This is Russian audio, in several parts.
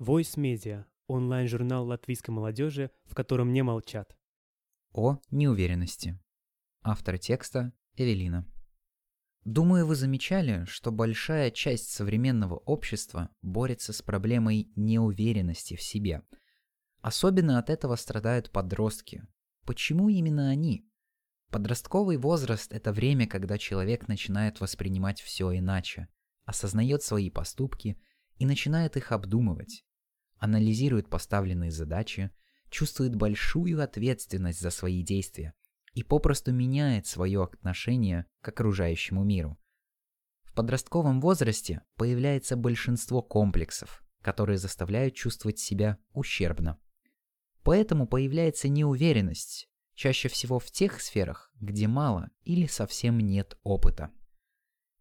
Voice Media – онлайн-журнал латвийской молодежи, в котором не молчат. О неуверенности. Автор текста Эвелина. Думаю, вы замечали, что большая часть современного общества борется с проблемой неуверенности в себе. Особенно от этого страдают подростки. Почему именно они? Подростковый возраст – это время, когда человек начинает воспринимать все иначе, осознает свои поступки и начинает их обдумывать, анализирует поставленные задачи, чувствует большую ответственность за свои действия и попросту меняет свое отношение к окружающему миру. В подростковом возрасте появляется большинство комплексов, которые заставляют чувствовать себя ущербно. Поэтому появляется неуверенность, чаще всего в тех сферах, где мало или совсем нет опыта.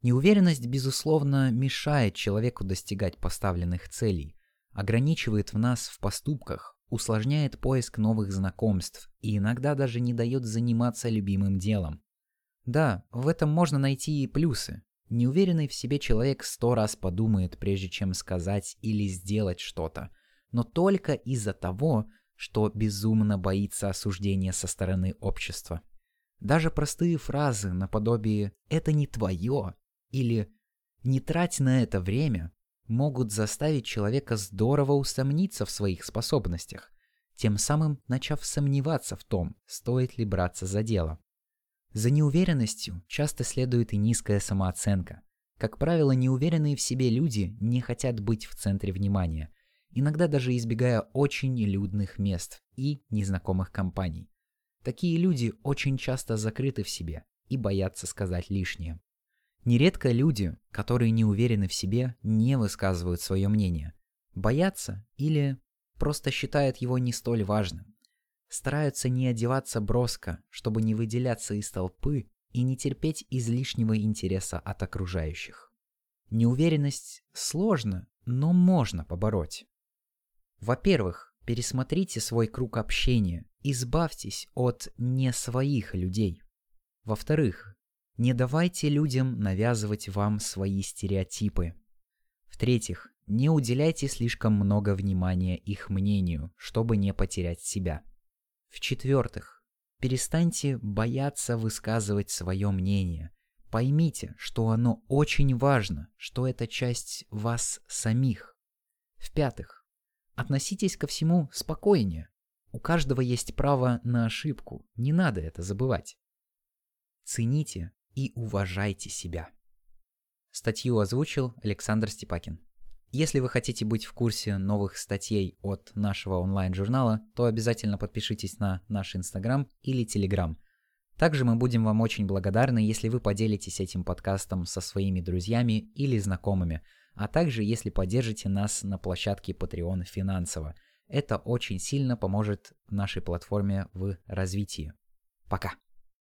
Неуверенность, безусловно, мешает человеку достигать поставленных целей, ограничивает в нас в поступках, усложняет поиск новых знакомств и иногда даже не дает заниматься любимым делом. Да, в этом можно найти и плюсы. Неуверенный в себе человек сто раз подумает, прежде чем сказать или сделать что-то, но только из-за того, что безумно боится осуждения со стороны общества. Даже простые фразы наподобие «это не твое» или «не трать на это время» могут заставить человека здорово усомниться в своих способностях, тем самым начав сомневаться в том, стоит ли браться за дело. За неуверенностью часто следует и низкая самооценка. Как правило, неуверенные в себе люди не хотят быть в центре внимания, иногда даже избегая очень людных мест и незнакомых компаний. Такие люди очень часто закрыты в себе и боятся сказать лишнее. Нередко люди, которые не уверены в себе, не высказывают свое мнение. Боятся или просто считают его не столь важным. Стараются не одеваться броско, чтобы не выделяться из толпы и не терпеть излишнего интереса от окружающих. Неуверенность сложно, но можно побороть. Во-первых, пересмотрите свой круг общения, избавьтесь от не своих людей. Во-вторых, не давайте людям навязывать вам свои стереотипы. В-третьих, не уделяйте слишком много внимания их мнению, чтобы не потерять себя. В-четвертых, перестаньте бояться высказывать свое мнение. Поймите, что оно очень важно, что это часть вас самих. В-пятых, относитесь ко всему спокойнее. У каждого есть право на ошибку, не надо это забывать. Цените и уважайте себя. Статью озвучил Александр Степакин. Если вы хотите быть в курсе новых статей от нашего онлайн-журнала, то обязательно подпишитесь на наш Инстаграм или Телеграм. Также мы будем вам очень благодарны, если вы поделитесь этим подкастом со своими друзьями или знакомыми, а также если поддержите нас на площадке Patreon финансово. Это очень сильно поможет нашей платформе в развитии. Пока!